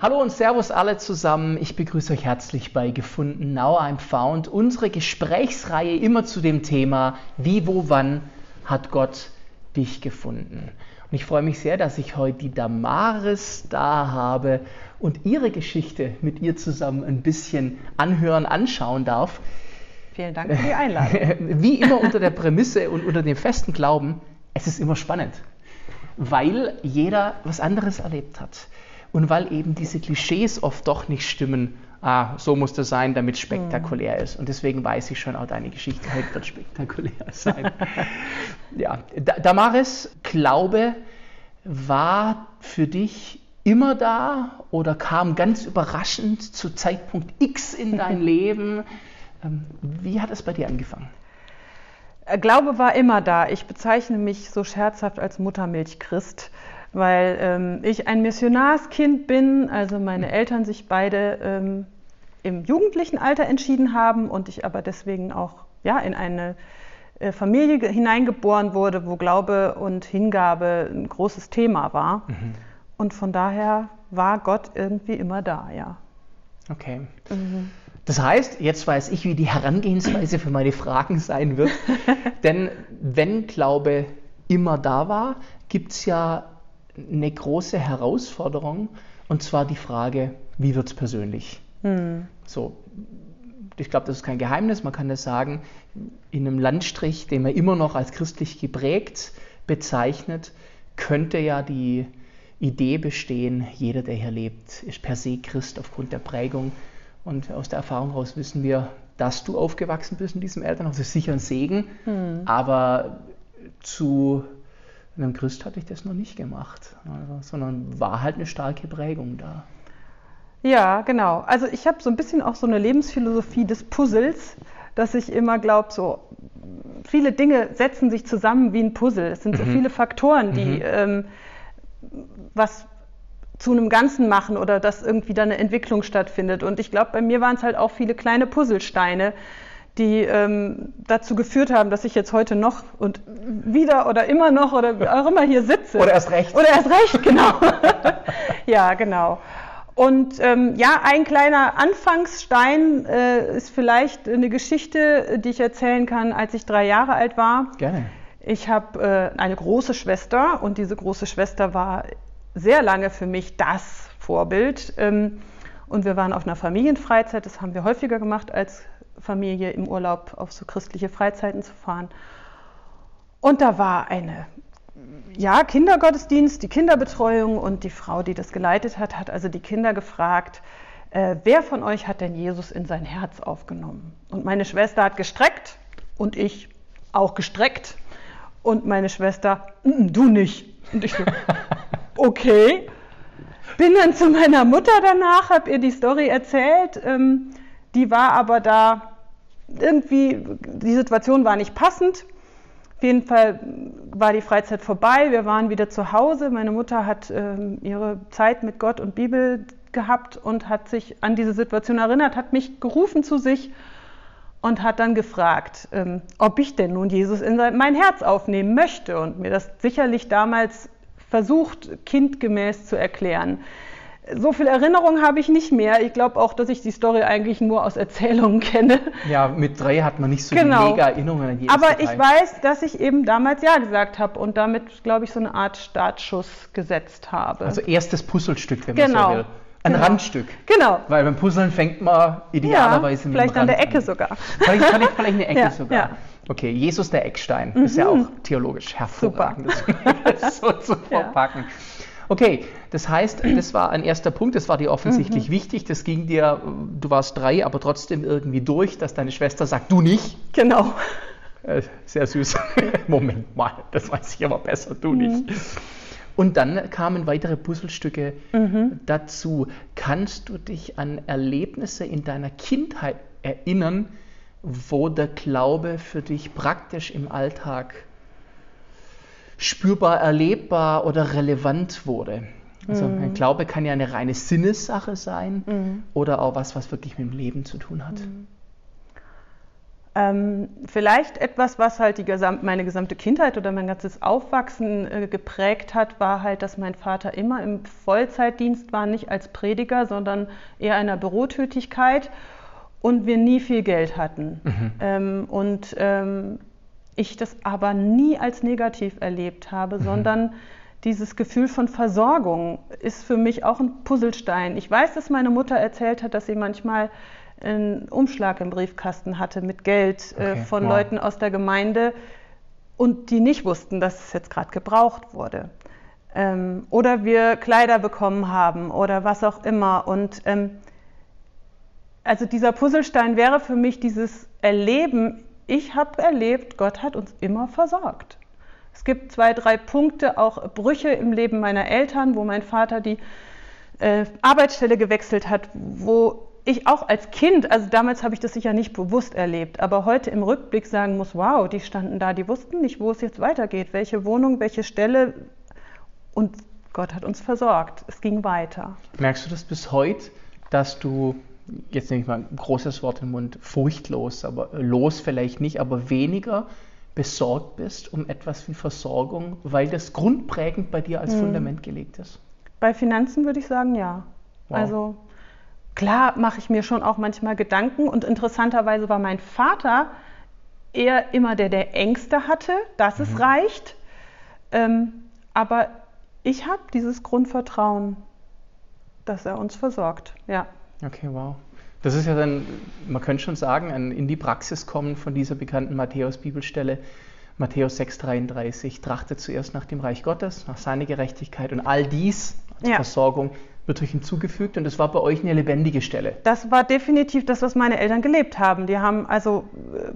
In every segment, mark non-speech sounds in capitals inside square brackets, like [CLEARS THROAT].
Hallo und Servus alle zusammen. Ich begrüße euch herzlich bei Gefunden Now I'm Found. Unsere Gesprächsreihe immer zu dem Thema Wie, wo, wann hat Gott dich gefunden. Und ich freue mich sehr, dass ich heute die Damaris da habe und ihre Geschichte mit ihr zusammen ein bisschen anhören, anschauen darf. Vielen Dank für die Einladung. [LAUGHS] Wie immer unter der Prämisse und unter dem festen Glauben, es ist immer spannend, weil jeder was anderes erlebt hat und weil eben diese Klischees oft doch nicht stimmen, ah, so muss das sein, damit es spektakulär mhm. ist. Und deswegen weiß ich schon, auch deine Geschichte heute wird spektakulär [LAUGHS] sein. ja, Damaris, Glaube war für dich immer da oder kam ganz überraschend zu Zeitpunkt X in dein [LAUGHS] Leben? Ähm, wie hat es bei dir angefangen? Glaube war immer da. Ich bezeichne mich so scherzhaft als Muttermilchchrist weil ähm, ich ein Missionarskind bin, also meine Eltern sich beide ähm, im jugendlichen Alter entschieden haben und ich aber deswegen auch ja, in eine äh, Familie hineingeboren wurde, wo Glaube und Hingabe ein großes Thema war. Mhm. Und von daher war Gott irgendwie immer da, ja. Okay. Mhm. Das heißt, jetzt weiß ich, wie die Herangehensweise für meine Fragen sein wird. [LAUGHS] Denn wenn Glaube immer da war, gibt es ja eine große Herausforderung und zwar die Frage, wie wird es persönlich? Hm. So, ich glaube, das ist kein Geheimnis, man kann das sagen, in einem Landstrich, den man immer noch als christlich geprägt bezeichnet, könnte ja die Idee bestehen, jeder, der hier lebt, ist per se Christ aufgrund der Prägung. Und aus der Erfahrung heraus wissen wir, dass du aufgewachsen bist in diesem Elternhaus, das ist sicher ein Segen, hm. aber zu in einem Christ hatte ich das noch nicht gemacht, also, sondern war halt eine starke Prägung da. Ja, genau. Also ich habe so ein bisschen auch so eine Lebensphilosophie des Puzzles, dass ich immer glaube, so viele Dinge setzen sich zusammen wie ein Puzzle. Es sind so mhm. viele Faktoren, die mhm. ähm, was zu einem Ganzen machen oder dass irgendwie da eine Entwicklung stattfindet. Und ich glaube, bei mir waren es halt auch viele kleine Puzzlesteine, die ähm, dazu geführt haben, dass ich jetzt heute noch und wieder oder immer noch oder auch immer hier sitze. Oder erst recht. Oder erst recht, [LAUGHS] genau. ja, genau. Und ähm, ja, ein kleiner Anfangsstein äh, ist vielleicht eine Geschichte, die ich erzählen kann, als ich drei Jahre alt war. Gerne. Ich habe äh, eine große Schwester und diese große Schwester war sehr lange für mich das Vorbild. Ähm, und wir waren auf einer Familienfreizeit, das haben wir häufiger gemacht als Familie im Urlaub auf so christliche Freizeiten zu fahren. Und da war eine ja, Kindergottesdienst, die Kinderbetreuung und die Frau, die das geleitet hat, hat also die Kinder gefragt, äh, wer von euch hat denn Jesus in sein Herz aufgenommen? Und meine Schwester hat gestreckt und ich auch gestreckt. Und meine Schwester, du nicht. Und ich so, [LAUGHS] okay. Bin dann zu meiner Mutter danach, habe ihr die Story erzählt. Ähm, die war aber da irgendwie, die Situation war nicht passend. Auf jeden Fall war die Freizeit vorbei, wir waren wieder zu Hause. Meine Mutter hat ähm, ihre Zeit mit Gott und Bibel gehabt und hat sich an diese Situation erinnert, hat mich gerufen zu sich und hat dann gefragt, ähm, ob ich denn nun Jesus in mein Herz aufnehmen möchte und mir das sicherlich damals versucht, kindgemäß zu erklären so viel Erinnerung habe ich nicht mehr. Ich glaube auch, dass ich die Story eigentlich nur aus Erzählungen [LAUGHS] kenne. Ja, mit drei hat man nicht so genau. mega Erinnerungen an jedes Aber Detail. ich weiß, dass ich eben damals Ja gesagt habe und damit, glaube ich, so eine Art Startschuss gesetzt habe. Also erstes Puzzlestück, wenn genau. man so will. Ein genau. Randstück. Genau. Weil beim Puzzeln fängt man idealerweise ja, mit Vielleicht an der Ecke an. sogar. Vielleicht, vielleicht, vielleicht eine [LAUGHS] Ecke ja, sogar. Ja. Okay, Jesus der Eckstein. Mhm. Ist ja auch theologisch hervorragend, das [LAUGHS] so zu verpacken. Okay, das heißt, [CLEARS THROAT] das war ein erster Punkt, das war dir offensichtlich mhm. wichtig, das ging dir, du warst drei, aber trotzdem irgendwie durch, dass deine Schwester sagt, du nicht. Genau. Äh, sehr süß. [LAUGHS] Moment mal, das weiß ich aber besser, du mhm. nicht. Und dann kamen weitere Puzzlestücke mhm. dazu. Kannst du dich an Erlebnisse in deiner Kindheit erinnern, wo der Glaube für dich praktisch im Alltag spürbar erlebbar oder relevant wurde. Also mhm. ein Glaube kann ja eine reine Sinnessache sein mhm. oder auch was, was wirklich mit dem Leben zu tun hat. Mhm. Ähm, vielleicht etwas, was halt gesam meine gesamte Kindheit oder mein ganzes Aufwachsen äh, geprägt hat, war halt, dass mein Vater immer im Vollzeitdienst war, nicht als Prediger, sondern eher einer Bürotätigkeit und wir nie viel Geld hatten. Mhm. Ähm, und ähm, ich das aber nie als negativ erlebt habe, mhm. sondern dieses Gefühl von Versorgung ist für mich auch ein Puzzlestein. Ich weiß, dass meine Mutter erzählt hat, dass sie manchmal einen Umschlag im Briefkasten hatte mit Geld äh, okay, von wow. Leuten aus der Gemeinde und die nicht wussten, dass es jetzt gerade gebraucht wurde. Ähm, oder wir Kleider bekommen haben oder was auch immer. Und ähm, also dieser Puzzlestein wäre für mich dieses Erleben, ich habe erlebt, Gott hat uns immer versorgt. Es gibt zwei, drei Punkte, auch Brüche im Leben meiner Eltern, wo mein Vater die äh, Arbeitsstelle gewechselt hat, wo ich auch als Kind, also damals habe ich das sicher nicht bewusst erlebt, aber heute im Rückblick sagen muss, wow, die standen da, die wussten nicht, wo es jetzt weitergeht, welche Wohnung, welche Stelle und Gott hat uns versorgt. Es ging weiter. Merkst du das bis heute, dass du, jetzt nehme ich mal ein großes Wort im Mund, furchtlos, aber los vielleicht nicht, aber weniger besorgt bist um etwas wie Versorgung, weil das grundprägend bei dir als hm. Fundament gelegt ist? Bei Finanzen würde ich sagen, ja. Wow. Also klar mache ich mir schon auch manchmal Gedanken und interessanterweise war mein Vater eher immer der, der Ängste hatte, dass mhm. es reicht. Ähm, aber ich habe dieses Grundvertrauen, dass er uns versorgt. Ja. Okay, wow. Das ist ja dann, man könnte schon sagen, ein in die Praxis kommen von dieser bekannten Matthäus-Bibelstelle. Matthäus 6,33, trachtet zuerst nach dem Reich Gottes, nach seiner Gerechtigkeit und all dies als ja. Versorgung wird euch hinzugefügt und das war bei euch eine lebendige Stelle. Das war definitiv das, was meine Eltern gelebt haben. Die haben, also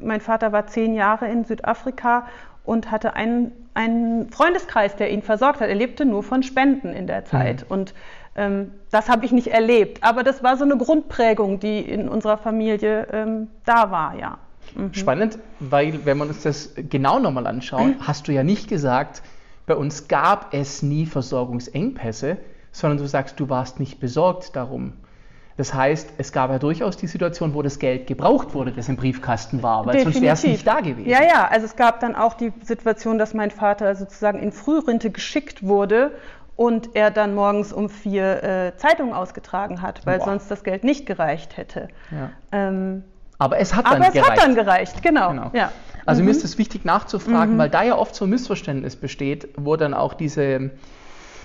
mein Vater war zehn Jahre in Südafrika und hatte einen, einen Freundeskreis, der ihn versorgt hat. Er lebte nur von Spenden in der Zeit. Mhm. Und ähm, das habe ich nicht erlebt. Aber das war so eine Grundprägung, die in unserer Familie ähm, da war, ja. Mhm. Spannend, weil wenn wir uns das genau nochmal anschauen, [CLEARS THROAT] mhm. hast du ja nicht gesagt, bei uns gab es nie Versorgungsengpässe, sondern du sagst, du warst nicht besorgt darum. Das heißt, es gab ja durchaus die Situation, wo das Geld gebraucht wurde, das im Briefkasten war, weil Definitiv. sonst wäre es nicht da gewesen. Ja, ja, also es gab dann auch die Situation, dass mein Vater sozusagen in Frührente geschickt wurde und er dann morgens um vier äh, Zeitungen ausgetragen hat, weil Boah. sonst das Geld nicht gereicht hätte. Ja. Ähm, aber es hat dann aber es gereicht. hat dann gereicht, genau. genau. Ja. Also mhm. mir ist es wichtig nachzufragen, mhm. weil da ja oft so ein Missverständnis besteht, wo dann auch diese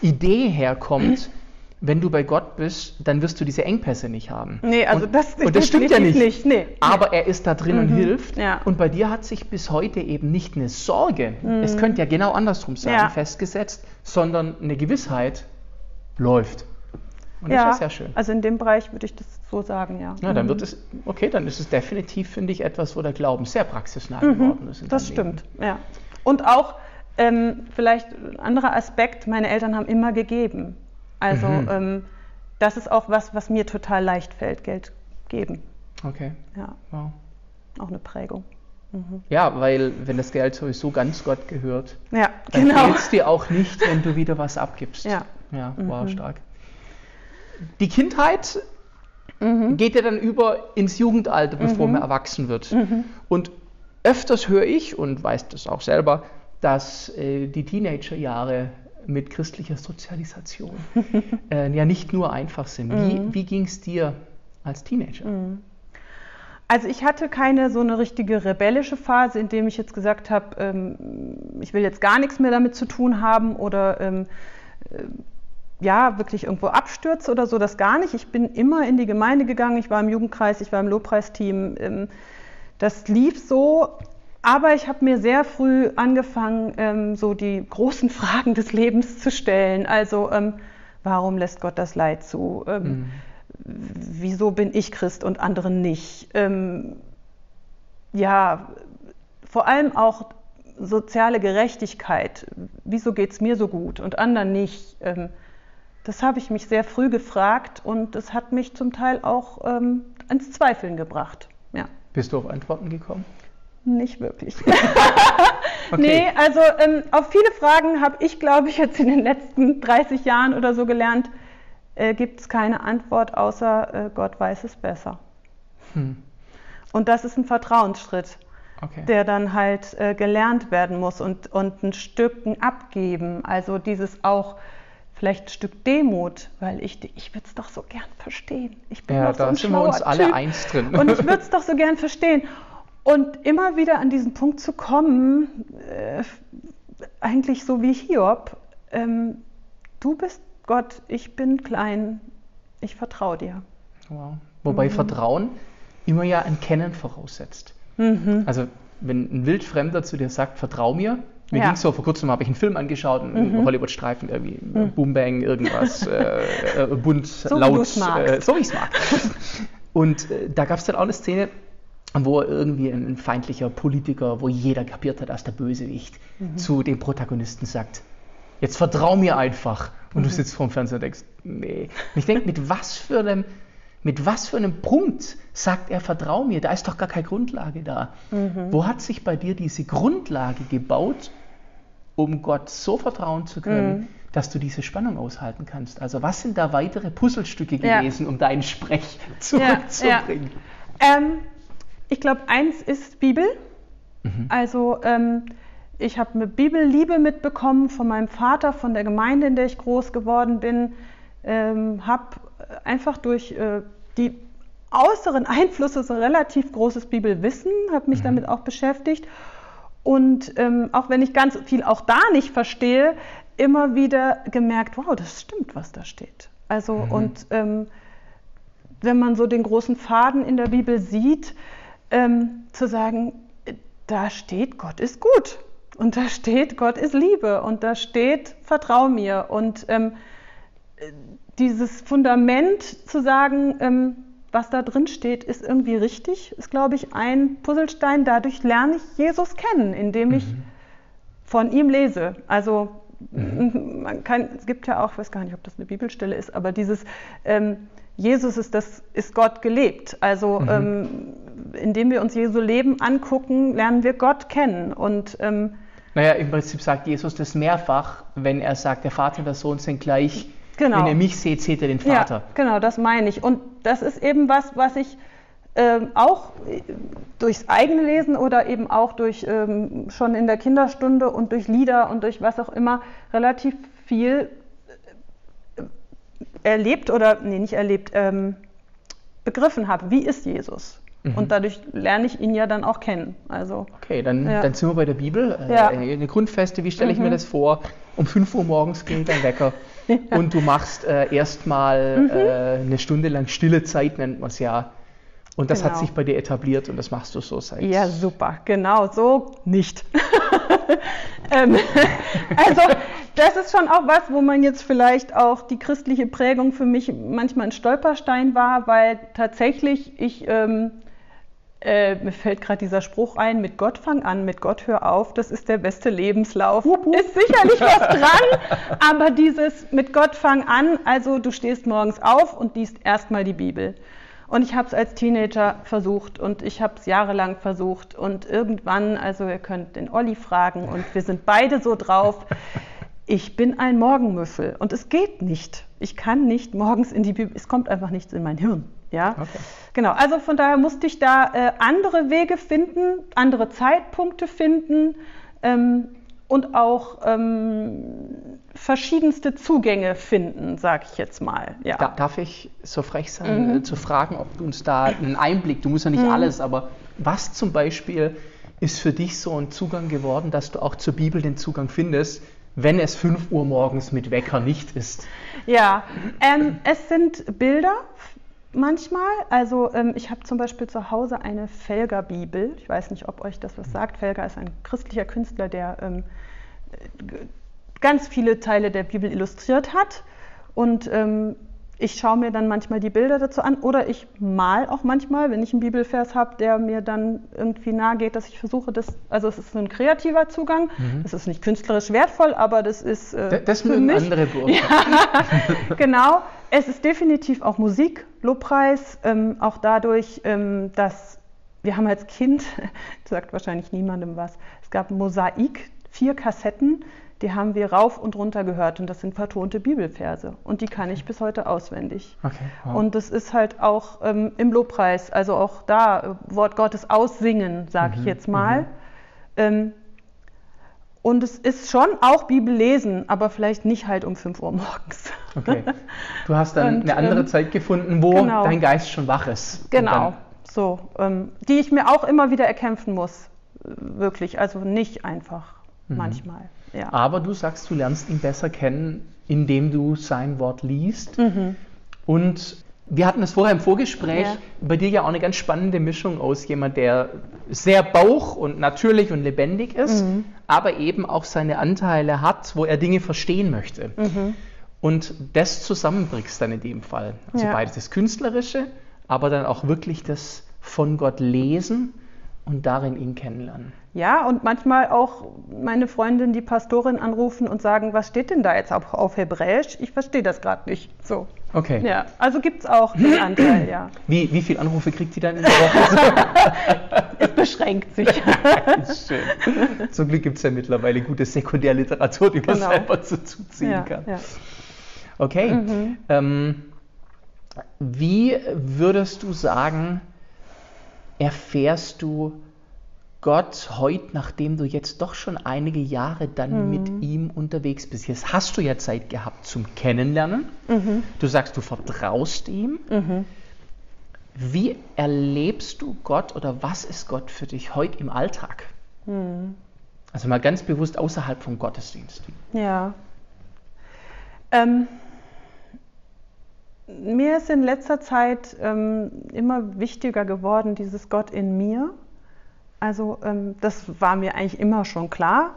Idee herkommt, [CLEARS THROAT] wenn du bei Gott bist, dann wirst du diese Engpässe nicht haben. Nee, also und, das, und das stimmt ja nicht. nicht. Nee, Aber er ist da drin mhm. und hilft. Ja. Und bei dir hat sich bis heute eben nicht eine Sorge, mhm. es könnte ja genau andersrum sein, ja. festgesetzt, sondern eine Gewissheit läuft. Und ja, das ist sehr schön. Also in dem Bereich würde ich das so sagen, ja. Ja, dann wird mhm. es, okay, dann ist es definitiv, finde ich, etwas, wo der Glauben sehr praxisnah mhm. geworden ist. Das stimmt, ja. Und auch ähm, vielleicht ein anderer Aspekt, meine Eltern haben immer gegeben. Also mhm. ähm, das ist auch was, was mir total leicht fällt, Geld geben. Okay. Ja. Wow. Auch eine Prägung. Mhm. Ja, weil wenn das Geld sowieso ganz Gott gehört, ja, dann genau. fehlt es dir auch nicht, wenn du wieder was abgibst. Ja. Ja, wow, mhm. stark. Die Kindheit mhm. geht ja dann über ins Jugendalter, bevor mhm. man erwachsen wird. Mhm. Und öfters höre ich und weiß das auch selber, dass äh, die Teenagerjahre mit christlicher Sozialisation [LAUGHS] äh, ja nicht nur einfach sind. Wie, mhm. wie ging es dir als Teenager? Mhm. Also ich hatte keine so eine richtige rebellische Phase, in dem ich jetzt gesagt habe, ähm, ich will jetzt gar nichts mehr damit zu tun haben oder ähm, äh, ja, wirklich irgendwo abstürze oder so, das gar nicht. Ich bin immer in die Gemeinde gegangen, ich war im Jugendkreis, ich war im Lobpreisteam. Ähm, das lief so, aber ich habe mir sehr früh angefangen, ähm, so die großen [LAUGHS] Fragen des Lebens zu stellen. Also, ähm, warum lässt Gott das Leid zu? Ähm, mhm. Wieso bin ich Christ und andere nicht? Ähm, ja, vor allem auch soziale Gerechtigkeit. Wieso geht es mir so gut und anderen nicht? Ähm, das habe ich mich sehr früh gefragt und es hat mich zum Teil auch ähm, ans Zweifeln gebracht. Ja. Bist du auf Antworten gekommen? Nicht wirklich. [LAUGHS] okay. Nee, also ähm, auf viele Fragen habe ich, glaube ich, jetzt in den letzten 30 Jahren oder so gelernt, äh, gibt es keine Antwort, außer äh, Gott weiß es besser. Hm. Und das ist ein Vertrauensschritt. okay. der dann halt äh, gelernt werden muss und, und ein Stücken abgeben. Also dieses auch vielleicht ein Stück Demut, weil ich, ich würde es doch so gern verstehen. Ich bin ja, da so sind wir uns alle typ eins drin. Und ich [LAUGHS] würde es doch so gern verstehen. Und immer wieder an diesen Punkt zu kommen, äh, eigentlich so wie Hiob, ähm, du bist Gott, ich bin klein, ich vertraue dir. Wow. Wobei mhm. Vertrauen immer ja ein Kennen voraussetzt. Mhm. Also wenn ein Wildfremder zu dir sagt, vertrau mir, mir ja. ging so, vor kurzem habe ich einen Film angeschaut, einen mhm. Hollywood-Streifen, irgendwie mhm. Boom Bang, irgendwas, [LAUGHS] äh, äh, bunt, so laut, äh, so wie ich es mag. [LAUGHS] Und äh, da gab es dann auch eine Szene, wo irgendwie ein feindlicher Politiker, wo jeder kapiert hat, dass der Bösewicht mhm. zu dem Protagonisten sagt, jetzt vertrau mir einfach. Und du mhm. sitzt vorm Fernseher und denkst, nee. Und ich denke, mit was für einem mit was für einem Punkt sagt er, vertrau mir? Da ist doch gar keine Grundlage da. Mhm. Wo hat sich bei dir diese Grundlage gebaut, um Gott so vertrauen zu können, mhm. dass du diese Spannung aushalten kannst? Also was sind da weitere Puzzlestücke gewesen, ja. um deinen Sprech zurückzubringen? Ja, ja. Ähm, ich glaube, eins ist Bibel. Mhm. Also ähm, ich habe eine Bibelliebe mitbekommen von meinem Vater, von der Gemeinde, in der ich groß geworden bin. Ähm, habe einfach durch äh, die äußeren Einflüsse so relativ großes Bibelwissen, habe mich mhm. damit auch beschäftigt. Und ähm, auch wenn ich ganz viel auch da nicht verstehe, immer wieder gemerkt, wow, das stimmt, was da steht. Also mhm. und ähm, wenn man so den großen Faden in der Bibel sieht, ähm, zu sagen, da steht, Gott ist gut. Und da steht, Gott ist Liebe. Und da steht, vertrau mir. Und ähm, dieses Fundament zu sagen, ähm, was da drin steht, ist irgendwie richtig, ist, glaube ich, ein Puzzlestein. Dadurch lerne ich Jesus kennen, indem ich mhm. von ihm lese. Also mhm. man kann, es gibt ja auch, ich weiß gar nicht, ob das eine Bibelstelle ist, aber dieses ähm, Jesus ist das, ist Gott gelebt. Also mhm. ähm, indem wir uns Jesu Leben angucken, lernen wir Gott kennen. Und ähm, naja, im Prinzip sagt Jesus das mehrfach, wenn er sagt, der Vater und der Sohn sind gleich Genau. Wenn ihr mich seht, seht ihr den Vater. Ja, genau, das meine ich. Und das ist eben was, was ich ähm, auch durchs eigene Lesen oder eben auch durch ähm, schon in der Kinderstunde und durch Lieder und durch was auch immer relativ viel äh, erlebt oder, nee, nicht erlebt, ähm, begriffen habe. Wie ist Jesus? Mhm. Und dadurch lerne ich ihn ja dann auch kennen. Also, okay, dann, ja. dann sind wir bei der Bibel. Äh, ja. Eine Grundfeste, wie stelle ich mhm. mir das vor? Um 5 Uhr morgens klingt dein Wecker [LAUGHS] ja. und du machst äh, erstmal mhm. äh, eine Stunde lang stille Zeit, nennt man es ja. Und das genau. hat sich bei dir etabliert und das machst du so seit. Ja, super, genau, so nicht. [LAUGHS] ähm, [LAUGHS] also, das ist schon auch was, wo man jetzt vielleicht auch die christliche Prägung für mich manchmal ein Stolperstein war, weil tatsächlich ich ähm, äh, mir fällt gerade dieser Spruch ein, mit Gott fang an, mit Gott hör auf, das ist der beste Lebenslauf. Hup, hup. Ist sicherlich [LAUGHS] was dran, aber dieses mit Gott fang an, also du stehst morgens auf und liest erstmal die Bibel. Und ich habe es als Teenager versucht und ich habe es jahrelang versucht und irgendwann, also ihr könnt den Olli fragen und wir sind beide so drauf, ich bin ein Morgenmüffel und es geht nicht. Ich kann nicht morgens in die Bibel, es kommt einfach nichts in mein Hirn. Ja, okay. genau. Also von daher musste ich da äh, andere Wege finden, andere Zeitpunkte finden ähm, und auch ähm, verschiedenste Zugänge finden, sage ich jetzt mal. Ja. Da, darf ich so frech sein, mhm. äh, zu fragen, ob du uns da einen Einblick, du musst ja nicht mhm. alles, aber was zum Beispiel ist für dich so ein Zugang geworden, dass du auch zur Bibel den Zugang findest, wenn es 5 Uhr morgens mit Wecker nicht ist? Ja, ähm, es sind Bilder manchmal. Also ähm, ich habe zum Beispiel zu Hause eine Felger-Bibel. Ich weiß nicht, ob euch das was sagt. Felger ist ein christlicher Künstler, der ähm, ganz viele Teile der Bibel illustriert hat. Und ähm, ich schaue mir dann manchmal die Bilder dazu an oder ich mal auch manchmal, wenn ich einen Bibelvers habe, der mir dann irgendwie nahe geht, dass ich versuche, das, also es ist so ein kreativer Zugang, mhm. das ist nicht künstlerisch wertvoll, aber das ist äh, Das mögen mich. andere Burgen. Ja, [LAUGHS] genau. Es ist definitiv auch Musik, Lobpreis, ähm, auch dadurch, ähm, dass wir haben als Kind, [LAUGHS] sagt wahrscheinlich niemandem was, es gab Mosaik, vier Kassetten, die haben wir rauf und runter gehört und das sind vertonte Bibelverse und die kann ich bis heute auswendig. Okay, wow. Und das ist halt auch ähm, im Lobpreis, also auch da äh, Wort Gottes aussingen, sage mhm, ich jetzt mal. Mhm. Ähm, und es ist schon auch Bibel lesen, aber vielleicht nicht halt um 5 Uhr morgens. Okay. Du hast [LAUGHS] dann und, eine andere ähm, Zeit gefunden, wo genau. dein Geist schon wach ist. Genau. So, ähm, die ich mir auch immer wieder erkämpfen muss. Wirklich. Also nicht einfach mhm. manchmal. Ja. Aber du sagst, du lernst ihn besser kennen, indem du sein Wort liest. Mhm. Und wir hatten es vorher im Vorgespräch, ja. bei dir ja auch eine ganz spannende Mischung aus jemand, der sehr bauch und natürlich und lebendig ist, mhm. aber eben auch seine Anteile hat, wo er Dinge verstehen möchte. Mhm. Und das zusammenbringst dann in dem Fall. Also ja. beides das Künstlerische, aber dann auch wirklich das von Gott lesen und darin ihn kennenlernen. Ja, und manchmal auch meine Freundin, die Pastorin, anrufen und sagen, was steht denn da jetzt auf, auf Hebräisch? Ich verstehe das gerade nicht. So. Okay. Ja, also gibt es auch den Anteil, ja. Wie, wie viele Anrufe kriegt sie dann in der Woche? [LAUGHS] es beschränkt sich. [LAUGHS] schön. Zum Glück gibt es ja mittlerweile gute Sekundärliteratur, die man genau. selber so zuziehen ja, kann. Ja. Okay. Mhm. Ähm, wie würdest du sagen, erfährst du Gott heute, nachdem du jetzt doch schon einige Jahre dann mhm. mit ihm unterwegs bist? Jetzt hast du ja Zeit gehabt zum Kennenlernen. Mhm. Du sagst, du vertraust ihm. Mhm. Wie erlebst du Gott oder was ist Gott für dich heute im Alltag? Mhm. Also mal ganz bewusst außerhalb vom Gottesdienst. Ja. Ähm, mir ist in letzter Zeit ähm, immer wichtiger geworden, dieses Gott in mir. Also ähm, das war mir eigentlich immer schon klar,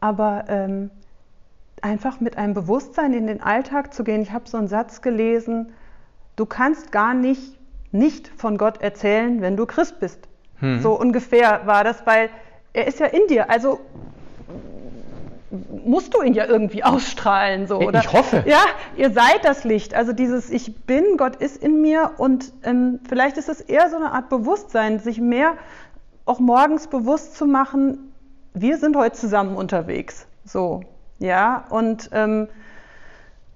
aber ähm, einfach mit einem Bewusstsein in den Alltag zu gehen. Ich habe so einen Satz gelesen, du kannst gar nicht nicht von Gott erzählen, wenn du Christ bist. Hm. So ungefähr war das, weil er ist ja in dir. Also musst du ihn ja irgendwie [LAUGHS] ausstrahlen. So, oder? Ich hoffe. Ja, ihr seid das Licht. Also dieses Ich bin, Gott ist in mir und ähm, vielleicht ist es eher so eine Art Bewusstsein, sich mehr auch morgens bewusst zu machen, wir sind heute zusammen unterwegs. So, ja, und ähm,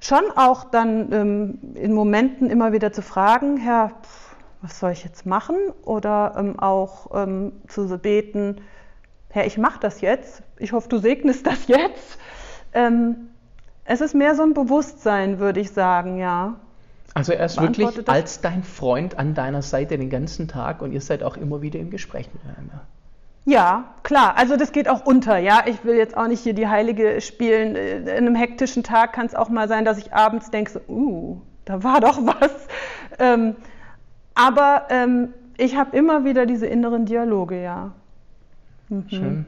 schon auch dann ähm, in Momenten immer wieder zu fragen, Herr, was soll ich jetzt machen? Oder ähm, auch ähm, zu beten, Herr, ich mache das jetzt, ich hoffe, du segnest das jetzt. Ähm, es ist mehr so ein Bewusstsein, würde ich sagen, ja. Also er ist wirklich als dein Freund an deiner Seite den ganzen Tag und ihr seid auch immer wieder im Gespräch miteinander. Ja, klar. Also das geht auch unter. Ja, ich will jetzt auch nicht hier die Heilige spielen. In einem hektischen Tag kann es auch mal sein, dass ich abends denke, so, uh, da war doch was. Ähm, aber ähm, ich habe immer wieder diese inneren Dialoge, ja. Mhm. Schön.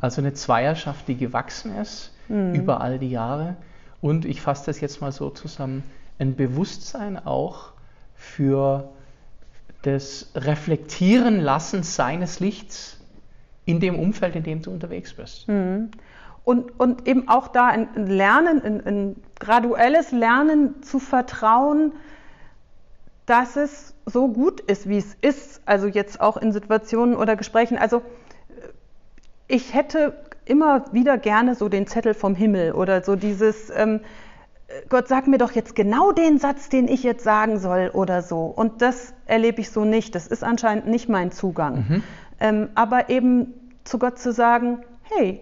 Also eine Zweierschaft, die gewachsen ist mhm. über all die Jahre. Und ich fasse das jetzt mal so zusammen, ein Bewusstsein auch für das Reflektieren lassen seines Lichts in dem Umfeld, in dem du unterwegs bist. Mhm. Und, und eben auch da ein Lernen, ein, ein graduelles Lernen zu vertrauen, dass es so gut ist, wie es ist. Also jetzt auch in Situationen oder Gesprächen. Also ich hätte immer wieder gerne so den Zettel vom Himmel oder so dieses, ähm, Gott sag mir doch jetzt genau den Satz, den ich jetzt sagen soll oder so. Und das erlebe ich so nicht. Das ist anscheinend nicht mein Zugang. Mhm. Ähm, aber eben zu Gott zu sagen, hey,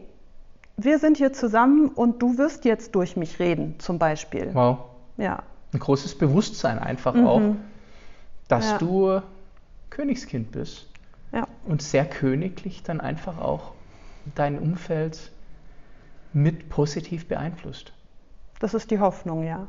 wir sind hier zusammen und du wirst jetzt durch mich reden, zum Beispiel. Wow. Ja. Ein großes Bewusstsein einfach mhm. auch, dass ja. du Königskind bist. Ja. Und sehr königlich dann einfach auch dein Umfeld mit positiv beeinflusst. Das ist die Hoffnung, ja.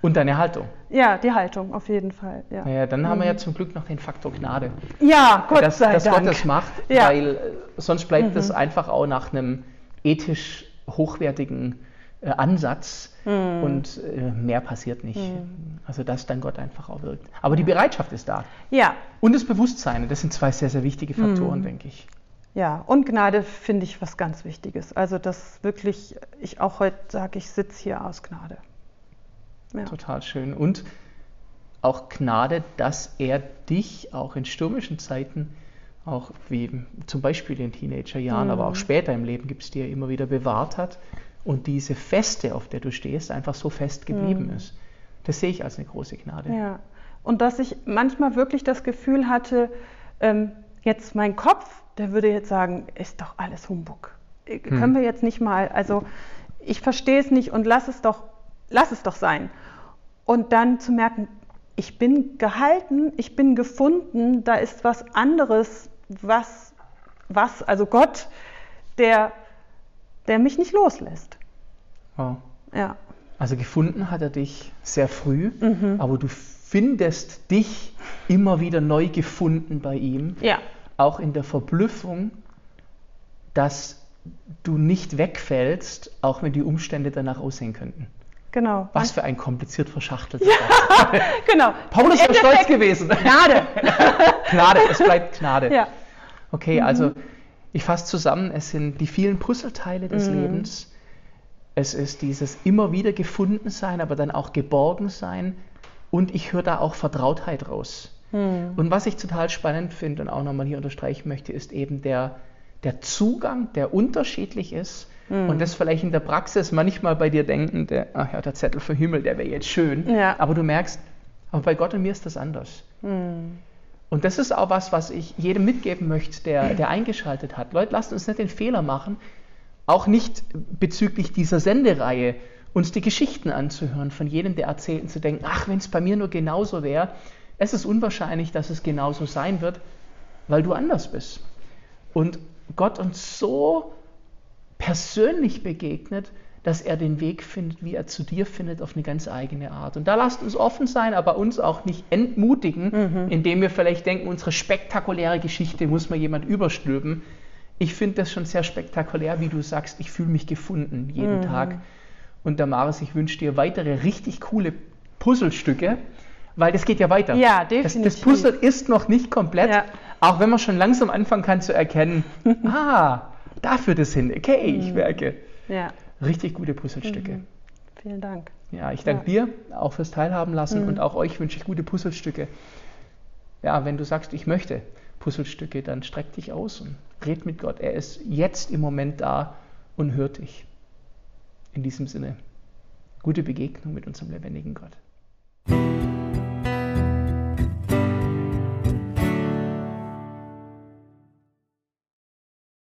Und deine Haltung. Ja, die Haltung, auf jeden Fall. Ja, naja, dann haben wir ja mhm. zum Glück noch den Faktor Gnade. Ja, Gott dass, sei dass Dank. Gott das macht, [LAUGHS] ja. weil äh, sonst bleibt mhm. einfach auch nach einem ethisch hochwertigen äh, Ansatz mhm. und äh, mehr passiert nicht. Mhm. Also dass dann Gott einfach auch wirkt. Aber die Bereitschaft ist da. Ja. Und das Bewusstsein, das sind zwei sehr, sehr wichtige Faktoren, mhm. denke ich. Ja, und Gnade finde ich was ganz Wichtiges. Also, dass wirklich ich auch heute sage, ich sitze hier aus Gnade. Ja. Total schön. Und auch Gnade, dass er dich auch in stürmischen Zeiten, auch wie zum Beispiel in Teenagerjahren, mhm. aber auch später im Leben gibt es dir immer wieder bewahrt hat und diese Feste, auf der du stehst, einfach so fest geblieben mhm. ist. Das sehe ich als eine große Gnade. Ja. Und dass ich manchmal wirklich das Gefühl hatte, ähm, jetzt mein Kopf, der würde jetzt sagen, ist doch alles Humbug. Äh, hm. Können wir jetzt nicht mal, also ich verstehe es nicht und lass es doch, lass es doch sein. Und dann zu merken, ich bin gehalten, ich bin gefunden, da ist was anderes, was, was, also Gott, der, der mich nicht loslässt. Wow. Ja. Also gefunden hat er dich sehr früh, mhm. aber du findest dich immer wieder neu gefunden bei ihm. Ja. Auch in der Verblüffung, dass du nicht wegfällst, auch wenn die Umstände danach aussehen könnten. Genau. Was für ein kompliziert verschachteltes ja, [LAUGHS] genau. Paulus ist stolz gewesen. Gnade. [LAUGHS] Gnade, es bleibt Gnade. Ja. Okay, mhm. also ich fasse zusammen, es sind die vielen Puzzleteile des mhm. Lebens. Es ist dieses immer wieder gefunden sein, aber dann auch geborgen sein, und ich höre da auch Vertrautheit raus. Hm. Und was ich total spannend finde und auch nochmal hier unterstreichen möchte, ist eben der, der Zugang, der unterschiedlich ist. Hm. Und das vielleicht in der Praxis manchmal bei dir denken, der, ach ja, der Zettel für Himmel, der wäre jetzt schön. Ja. Aber du merkst, aber bei Gott und mir ist das anders. Hm. Und das ist auch was, was ich jedem mitgeben möchte, der, der eingeschaltet hat. Leute, lasst uns nicht den Fehler machen, auch nicht bezüglich dieser Sendereihe, uns die Geschichten anzuhören von jedem, der erzählt und zu denken, ach, wenn es bei mir nur genauso wäre, es ist unwahrscheinlich, dass es genauso sein wird, weil du anders bist. Und Gott uns so persönlich begegnet, dass er den Weg findet, wie er zu dir findet, auf eine ganz eigene Art. Und da lasst uns offen sein, aber uns auch nicht entmutigen, mhm. indem wir vielleicht denken, unsere spektakuläre Geschichte muss mal jemand überstülpen. Ich finde das schon sehr spektakulär, wie du sagst, ich fühle mich gefunden jeden mhm. Tag und Damaris, ich wünsche dir weitere richtig coole Puzzlestücke, weil das geht ja weiter. Ja, definitiv. Das, das Puzzle ist noch nicht komplett, ja. auch wenn man schon langsam anfangen kann zu erkennen, [LAUGHS] ah, da führt es hin. Okay, ich merke. Mhm. Ja. Richtig gute Puzzlestücke. Mhm. Vielen Dank. Ja, ich danke ja. dir auch fürs Teilhaben lassen mhm. und auch euch wünsche ich gute Puzzlestücke. Ja, wenn du sagst, ich möchte Puzzlestücke, dann streck dich aus und red mit Gott. Er ist jetzt im Moment da und hört dich. In diesem Sinne, gute Begegnung mit unserem lebendigen Gott.